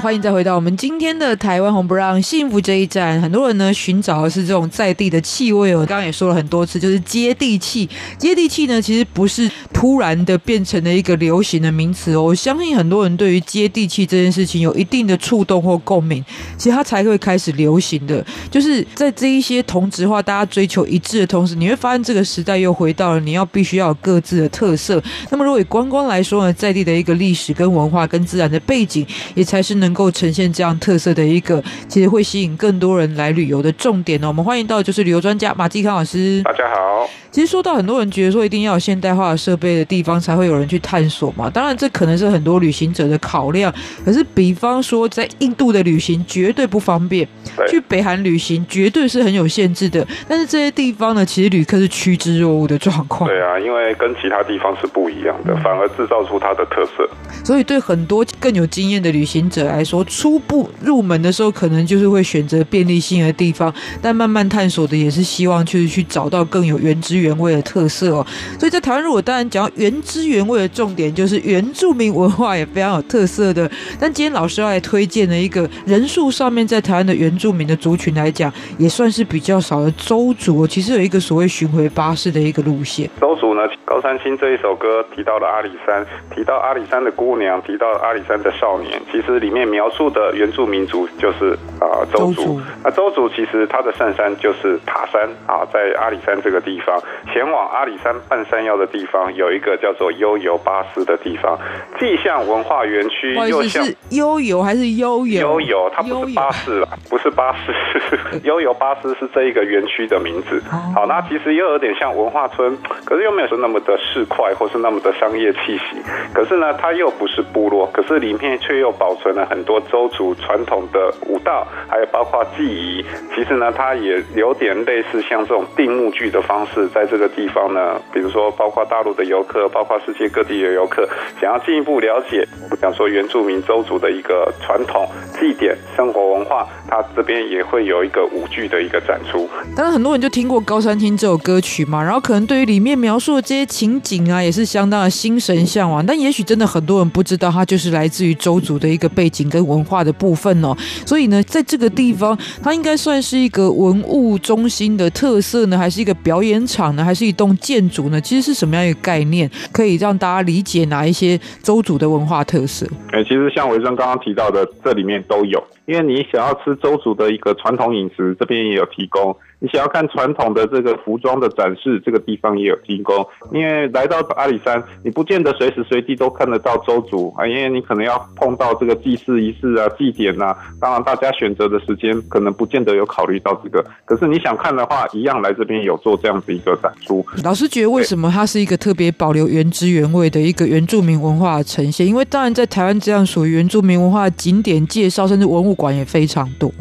欢迎再回到我们今天的台湾红不让幸福这一站。很多人呢寻找的是这种在地的气味哦。我刚刚也说了很多次，就是接地气。接地气呢，其实不是突然的变成了一个流行的名词哦。我相信很多人对于接地气这件事情有一定的触动或共鸣，其实它才会开始流行的。就是在这一些同质化、大家追求一致的同时，你会发现这个时代又回到了你要必须要有各自的特色。那么，如果以观光来说呢，在地的一个历史跟文化跟自然的背景，也才是能。能够呈现这样特色的一个，其实会吸引更多人来旅游的重点呢。我们欢迎到就是旅游专家马继康老师。大家好。好，其实说到很多人觉得说一定要有现代化的设备的地方才会有人去探索嘛，当然这可能是很多旅行者的考量。可是比方说在印度的旅行绝对不方便，去北韩旅行绝对是很有限制的。但是这些地方呢，其实旅客是趋之若鹜的状况。对啊，因为跟其他地方是不一样的，反而制造出它的特色。所以对很多更有经验的旅行者来说，初步入门的时候可能就是会选择便利性的地方，但慢慢探索的也是希望去去找到更有原汁原味的特色哦。所以在台湾，如果当然讲到原汁原味的重点，就是原住民文化也非常有特色的。但今天老师要来推荐的一个人数上面，在台湾的原住民的族群来讲，也算是比较少的周族，其实有一个所谓巡回巴士的一个路线。周族呢，高山青这一首歌提到了阿里山，提到阿里山的姑娘，提到阿里山的少年，其实里面描述的原住民族就是啊邹族。那周族其实它的上山就是塔山啊，在阿里山这个地方，前往阿里山半山腰的地方有一个叫做悠游巴士的地方，既像文化园区，又像悠游还是悠游？悠游，它不是巴士啦，不是巴士，悠游巴士是这一个园区的名字。好，那其实又有点像文化村，可是又没有说那么的市侩，或是那么的商业气息。可是呢，它又不是部落，可是里面却又保存了很多州族传统的舞蹈，还有包括技艺。其实呢，它也有点类似像这种定目剧的方式，在这个地方呢，比如说包括大陆的游客，包括世界各地的游客，想要进一步了解，我们想说原住民州族的一个传统祭典、生活文化，它这边也会有一个舞剧的一个展出。当然，很多人就听过《高山青》这首歌曲嘛，然后可能对于里面描述的这些情景啊，也是相当的心神向往。但也许真的很多人不知道，它就是来自于周族的一个背景跟文化的部分哦。所以呢，在这个地方，它应该算是一个文物中心的特色呢，还是一个表演场呢，还是一栋建筑呢？其实是什么样一个概念，可以让大家理解哪一些周族的文化特色？哎，其实像维生刚刚提到的，这里面都有。因为你想要吃周族的一个传统饮食，这边也有提供。你想要看传统的这个服装的展示，这个地方也有提供。因为来到阿里山，你不见得随时随地都看得到周族啊，因为你可能要碰到这个祭祀仪式啊、祭典啊。当然，大家选择的时间可能不见得有考虑到这个。可是你想看的话，一样来这边有做这样子一个展出。老师觉得为什么它是一个特别保留原汁原味的一个原住民文化的呈现？因为当然在台湾这样属于原住民文化的景点介绍，甚至文物馆也非常多。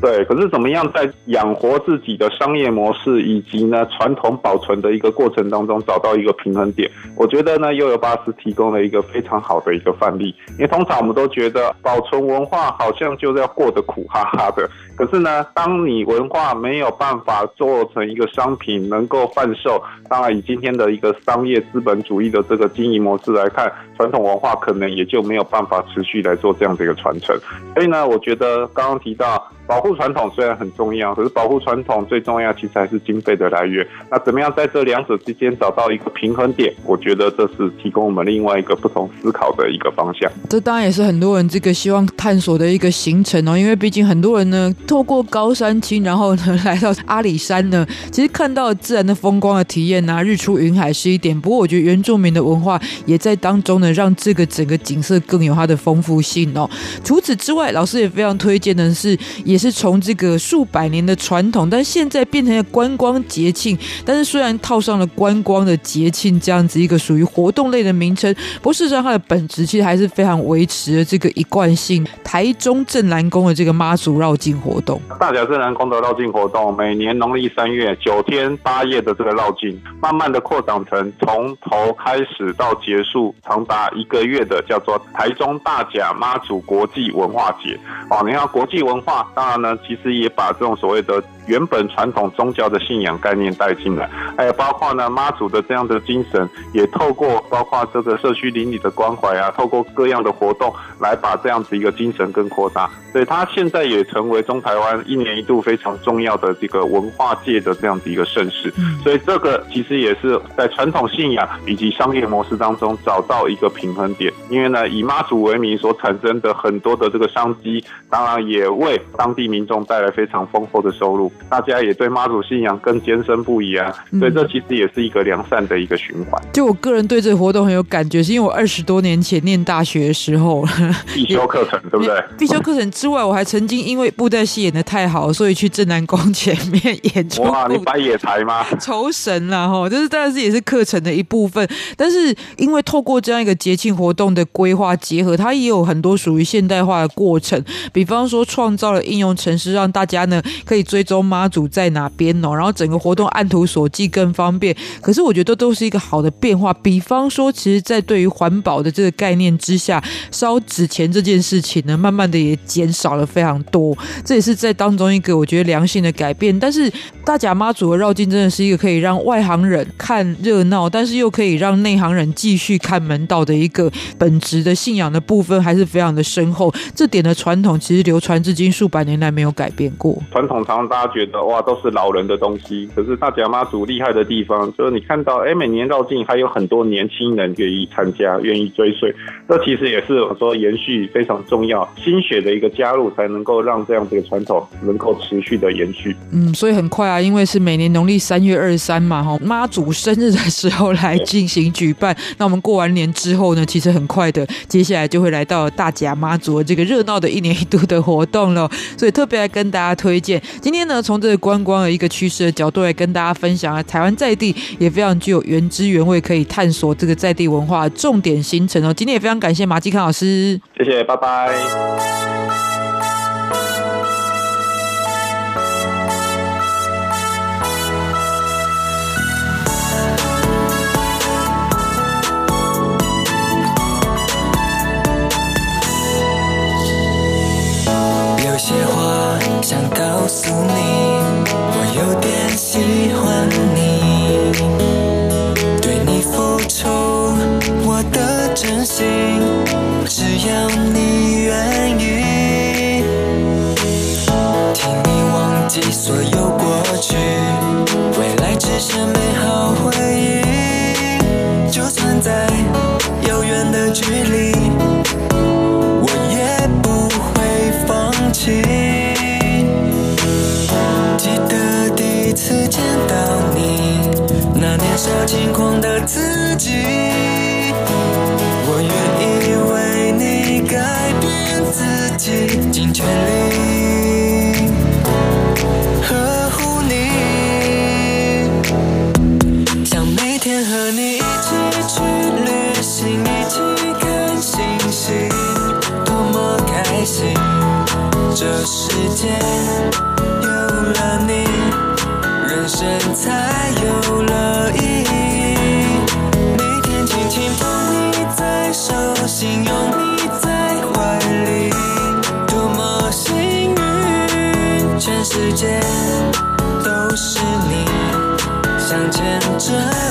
对，可是怎么样在养活自己的商业模式以及呢传统保存的一个过程当中找到一个平衡点？我觉得呢又有巴士提供了一个非常好的一个范例。因为通常我们都觉得保存文化好像就是要过得苦哈哈的，可是呢，当你文化没有办法做成一个商品能够贩售，当然以今天的一个商业资本主义的这个经营模式来看，传统文化可能也就没有办法持续来做这样的一个传承。所以呢，我觉得刚刚提到。保护传统虽然很重要，可是保护传统最重要其实还是经费的来源。那怎么样在这两者之间找到一个平衡点？我觉得这是提供我们另外一个不同思考的一个方向。这当然也是很多人这个希望探索的一个行程哦，因为毕竟很多人呢透过高山青，然后呢来到阿里山呢，其实看到自然的风光的体验啊，日出云海是一点。不过我觉得原住民的文化也在当中呢，让这个整个景色更有它的丰富性哦。除此之外，老师也非常推荐的是。也是从这个数百年的传统，但现在变成了观光节庆。但是虽然套上了观光的节庆这样子一个属于活动类的名称，不过事实上它的本质其实还是非常维持了这个一贯性。台中镇南宫的这个妈祖绕境活动，大甲镇南宫的绕境活动，每年农历三月九天八夜的这个绕境，慢慢的扩展成从头开始到结束长达一个月的叫做台中大甲妈祖国际文化节。哦，你看国际文化。当然呢，其实也把这种所谓的原本传统宗教的信仰概念带进来，还有包括呢妈祖的这样的精神，也透过包括这个社区邻里的关怀啊，透过各样的活动来把这样子一个精神更扩大。所以它现在也成为中台湾一年一度非常重要的这个文化界的这样子一个盛事。所以这个其实也是在传统信仰以及商业模式当中找到一个平衡点。因为呢，以妈祖为名所产生的很多的这个商机，当然也为当地民众带来非常丰厚的收入，大家也对妈祖信仰更坚深不移啊。所以这其实也是一个良善的一个循环。就我个人对这个活动很有感觉，是因为我二十多年前念大学的时候，必修课程对不对？必修课程之外，我还曾经因为布袋戏演的太好，所以去镇南宫前面 演出。哇，你摆野台吗？酬神了哈，就是当然是也是课程的一部分。但是因为透过这样一个节庆活动的规划结合，它也有很多属于现代化的过程，比方说创造了应用程式，让大家呢可以追踪妈祖在哪边哦，然后整个活动按图索骥更方便。可是我觉得都是一个好的变化。比方说，其实，在对于环保的这个概念之下，烧纸钱这件事情呢，慢慢的也减少了非常多。这也是在当中一个我觉得良性的改变。但是大甲妈祖的绕境真的是一个可以让外行人看热闹，但是又可以让内行人继续看门道的一个本质的信仰的部分，还是非常的深厚。这点的传统其实流传至今数百年来没有改变过。传统长大觉得哇，都是老人的东西，可是大甲妈祖厉害的地方就是你看到，哎，每年绕境还有很多年轻人愿意参加，愿意追随。这其实也是我说延续非常重要，心血的一个加入，才能够让这样子的传统能够持续的延续。嗯，所以很快啊，因为是每年农历三月二十三嘛，哈，妈祖生日的时候来进行举办。那我们过完年之后呢，其实很快的，接下来就会来到大甲妈祖的这个热闹的一年一度的活动了。所以特别来跟大家推荐，今天呢，从这个观光的一个趋势的角度来跟大家分享啊，台湾在地也非常具有原汁原味，可以探索这个在地文化重点行程哦。今天也非常感谢马继康老师，谢谢，拜拜。想告诉你，我有点喜欢你，对你付出我的真心，只要你愿意，请你忘记所有过去，未来只是美好回忆，就算在遥远的距离，年少轻狂的自己，我愿意为你改变自己，尽全力呵护你。想每天和你一起去旅行，一起看星星，多么开心。这世界有了你，人生才有了。世这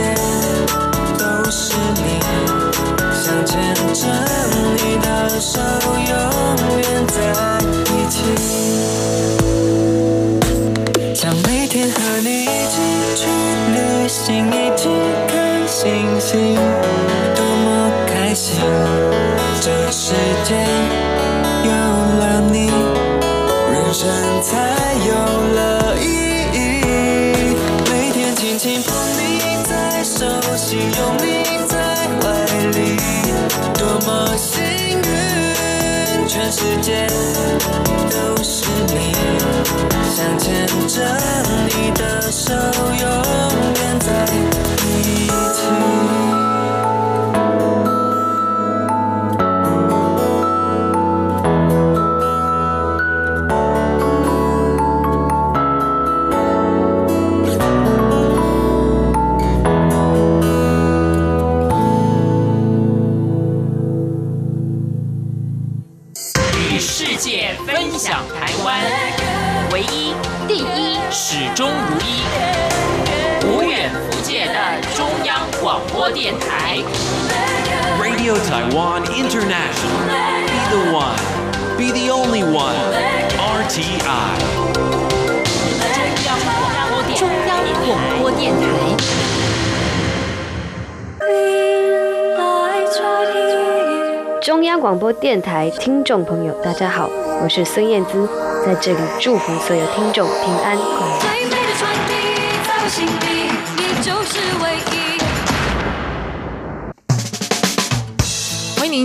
全世界都是你，想牵着你的手。Radio Taiwan International. Be the one. Be the only one. RTI. 中央广播电中央广播电台。中央广播电台听众朋友，大家好，我是孙燕姿，在这里祝福所有听众平安快乐。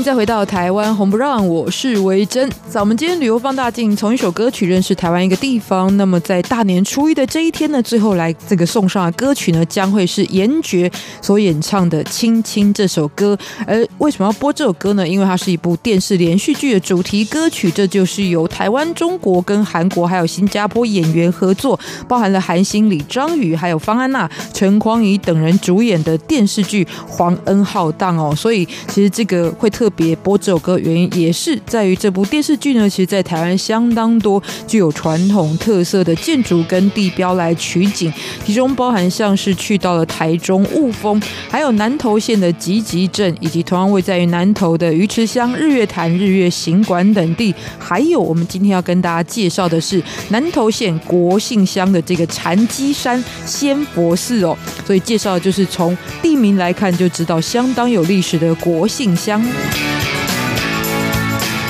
再回到台湾红不让，我是维珍。在我们今天旅游放大镜，从一首歌曲认识台湾一个地方。那么在大年初一的这一天呢，最后来这个送上的歌曲呢，将会是严爵所演唱的《亲亲》这首歌。而为什么要播这首歌呢？因为它是一部电视连续剧的主题歌曲，这就是由台湾、中国跟韩国还有新加坡演员合作，包含了韩星李章宇、还有方安娜、陈匡怡等人主演的电视剧《皇恩浩荡》哦。所以其实这个会。特别播这首歌原因也是在于这部电视剧呢，其实，在台湾相当多具有传统特色的建筑跟地标来取景，其中包含像是去到了台中雾峰，还有南投县的集集镇，以及同样位在于南投的鱼池乡日月潭日月行馆等地，还有我们今天要跟大家介绍的是南投县国姓乡的这个禅机山仙佛寺哦，所以介绍的就是从地名来看就知道相当有历史的国姓乡。Thank you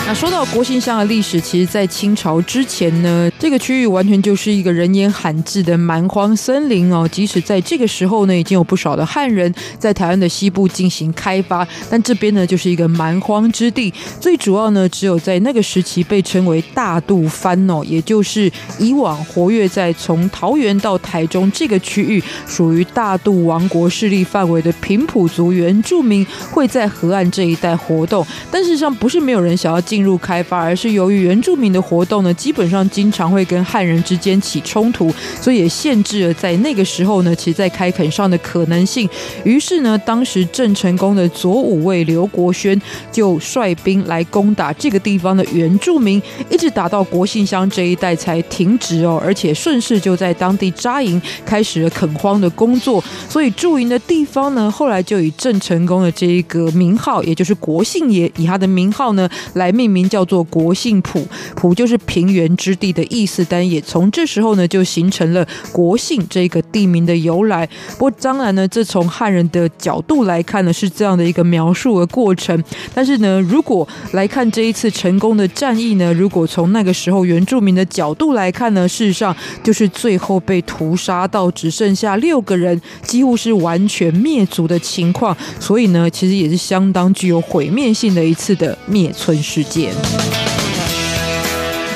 那说到国姓乡的历史，其实，在清朝之前呢，这个区域完全就是一个人烟罕至的蛮荒森林哦。即使在这个时候呢，已经有不少的汉人在台湾的西部进行开发，但这边呢，就是一个蛮荒之地。最主要呢，只有在那个时期被称为大肚番哦，也就是以往活跃在从桃园到台中这个区域，属于大肚王国势力范围的平埔族原住民，会在河岸这一带活动。但事实上，不是没有人想要进。进入开发，而是由于原住民的活动呢，基本上经常会跟汉人之间起冲突，所以也限制了在那个时候呢，其实在开垦上的可能性。于是呢，当时郑成功的左武卫刘国轩就率兵来攻打这个地方的原住民，一直打到国姓乡这一带才停止哦，而且顺势就在当地扎营，开始了垦荒的工作。所以驻营的地方呢，后来就以郑成功的这一个名号，也就是国姓爷，以他的名号呢来命。命名叫做国姓埔，埔就是平原之地的意思，但也从这时候呢就形成了国姓这个地名的由来。不过当然呢，这从汉人的角度来看呢是这样的一个描述的过程。但是呢，如果来看这一次成功的战役呢，如果从那个时候原住民的角度来看呢，事实上就是最后被屠杀到只剩下六个人，几乎是完全灭族的情况。所以呢，其实也是相当具有毁灭性的一次的灭村事件。Пети.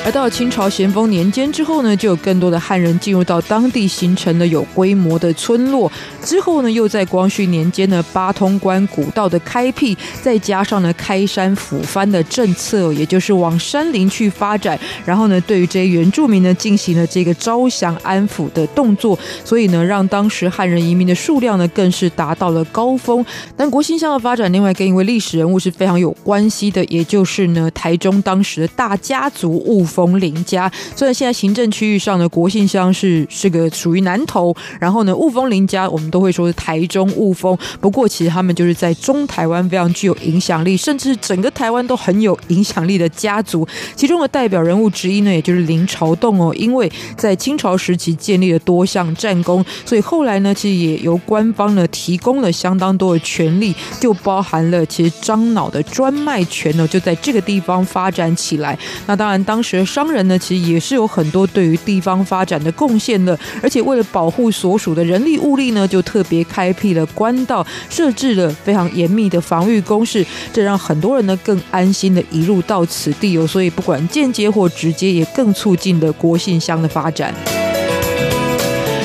而到清朝咸丰年间之后呢，就有更多的汉人进入到当地，形成了有规模的村落。之后呢，又在光绪年间呢，八通关古道的开辟，再加上呢开山抚番的政策，也就是往山林去发展。然后呢，对于这些原住民呢，进行了这个招降安抚的动作，所以呢，让当时汉人移民的数量呢，更是达到了高峰。但国姓乡的发展，另外跟一位历史人物是非常有关系的，也就是呢，台中当时的大家族物。丰林家。虽然现在行政区域上的国姓乡是是个属于南投，然后呢，雾峰林家我们都会说是台中雾峰。不过其实他们就是在中台湾非常具有影响力，甚至整个台湾都很有影响力的家族。其中的代表人物之一呢，也就是林朝栋哦，因为在清朝时期建立了多项战功，所以后来呢，其实也由官方呢提供了相当多的权利，就包含了其实樟脑的专卖权呢，就在这个地方发展起来。那当然，当时商人呢，其实也是有很多对于地方发展的贡献的，而且为了保护所属的人力物力呢，就特别开辟了官道，设置了非常严密的防御工事，这让很多人呢更安心的移入到此地哦。所以不管间接或直接，也更促进了国信乡的发展。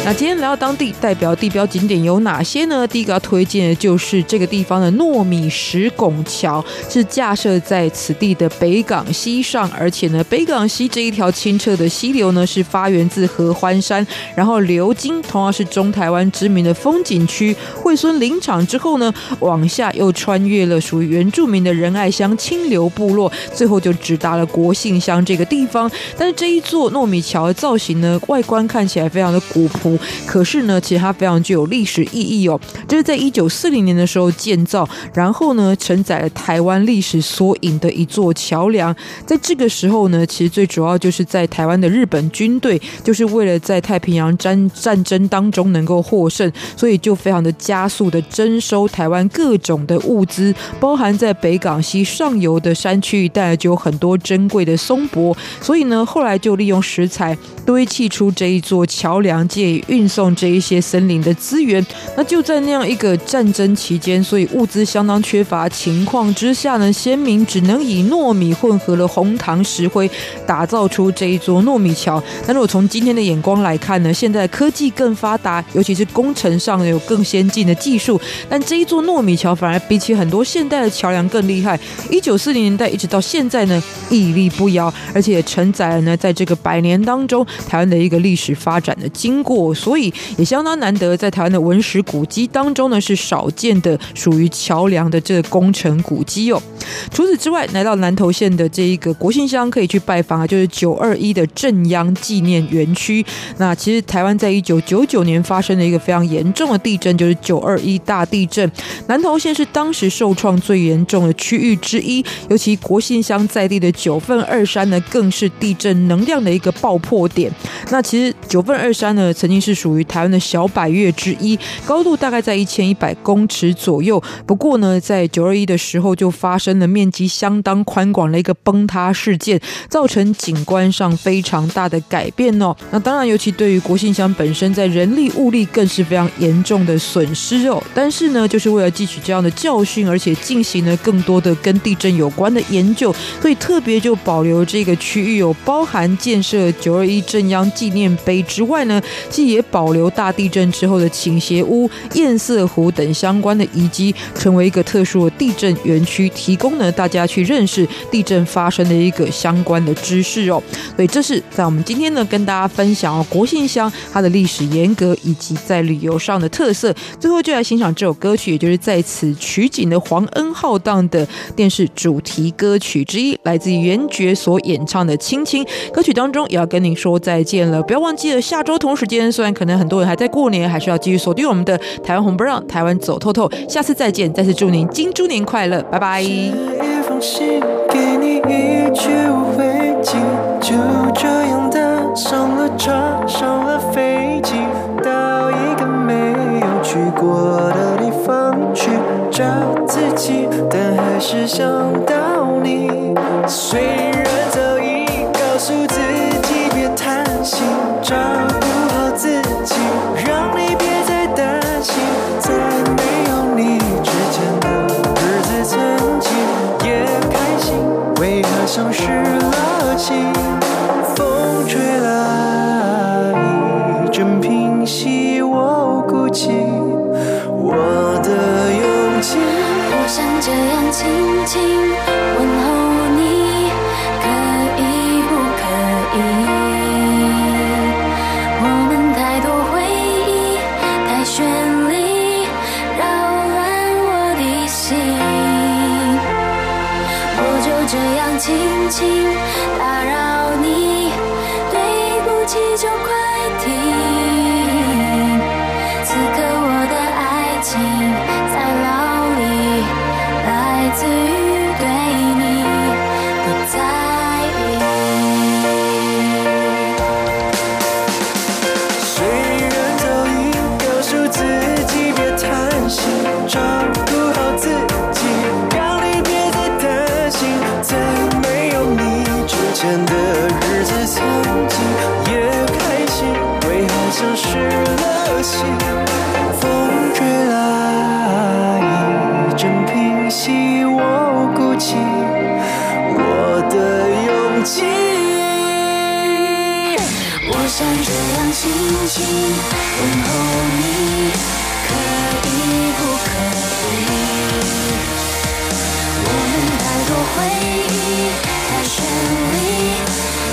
那今天来到当地，代表地标景点有哪些呢？第一个要推荐的就是这个地方的糯米石拱桥，是架设在此地的北港溪上，而且呢，北港溪这一条清澈的溪流呢，是发源自合欢山，然后流经同样是中台湾知名的风景区惠孙林场之后呢，往下又穿越了属于原住民的仁爱乡清流部落，最后就直达了国姓乡这个地方。但是这一座糯米桥的造型呢，外观看起来非常的古朴。可是呢，其实它非常具有历史意义哦。就是在一九四零年的时候建造，然后呢，承载了台湾历史缩影的一座桥梁。在这个时候呢，其实最主要就是在台湾的日本军队，就是为了在太平洋战战争当中能够获胜，所以就非常的加速的征收台湾各种的物资，包含在北港溪上游的山区一带就有很多珍贵的松柏，所以呢，后来就利用石材堆砌出这一座桥梁，借运送这一些森林的资源，那就在那样一个战争期间，所以物资相当缺乏情况之下呢，先民只能以糯米混合了红糖石灰，打造出这一座糯米桥。那如果从今天的眼光来看呢，现在科技更发达，尤其是工程上有更先进的技术，但这一座糯米桥反而比起很多现代的桥梁更厉害。一九四零年代一直到现在呢，屹立不摇，而且承载了呢，在这个百年当中，台湾的一个历史发展的经过。所以也相当难得，在台湾的文史古迹当中呢，是少见的属于桥梁的这个工程古迹哦。除此之外，来到南投县的这一个国姓乡可以去拜访啊，就是九二一的镇央纪念园区。那其实台湾在一九九九年发生了一个非常严重的地震，就是九二一大地震。南投县是当时受创最严重的区域之一，尤其国姓乡在地的九份二山呢，更是地震能量的一个爆破点。那其实九份二山呢，曾经是属于台湾的小百岳之一，高度大概在一千一百公尺左右。不过呢，在九二一的时候就发生了面积相当宽广的一个崩塌事件，造成景观上非常大的改变哦。那当然，尤其对于国姓乡本身，在人力物力更是非常严重的损失哦。但是呢，就是为了汲取这样的教训，而且进行了更多的跟地震有关的研究，所以特别就保留这个区域有包含建设九二一镇央纪念碑之外呢，既也保留。大地震之后的倾斜屋、堰塞湖等相关的遗迹，成为一个特殊的地震园区，提供呢大家去认识地震发生的一个相关的知识哦。所以这是在我们今天呢跟大家分享哦，国姓乡它的历史沿革以及在旅游上的特色。最后就来欣赏这首歌曲，也就是在此取景的黄恩浩荡的电视主题歌曲之一，来自于袁爵所演唱的《亲亲》。歌曲当中也要跟您说再见了，不要忘记了下周同时间，虽然可能很多人。还在过年，还是要继续锁定我们的台湾红不让，台湾走透透。下次再见，再次祝您金猪年快乐，拜拜。一封信给你一句回击，就这样的上了车，上了飞机，到一个没有去过的地方去找自己，但还是想到你。虽然了情，风吹来，一阵平息我哭泣，我的勇气。我想这样轻轻轻轻问候你，可以不可以？我们太多回忆，太绚丽，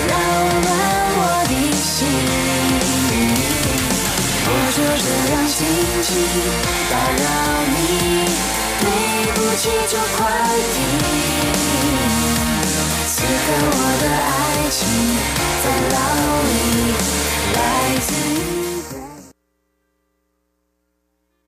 扰乱我的心。我就这样轻轻打扰你，对不起，就快停。此刻我的爱情在牢里。Rising.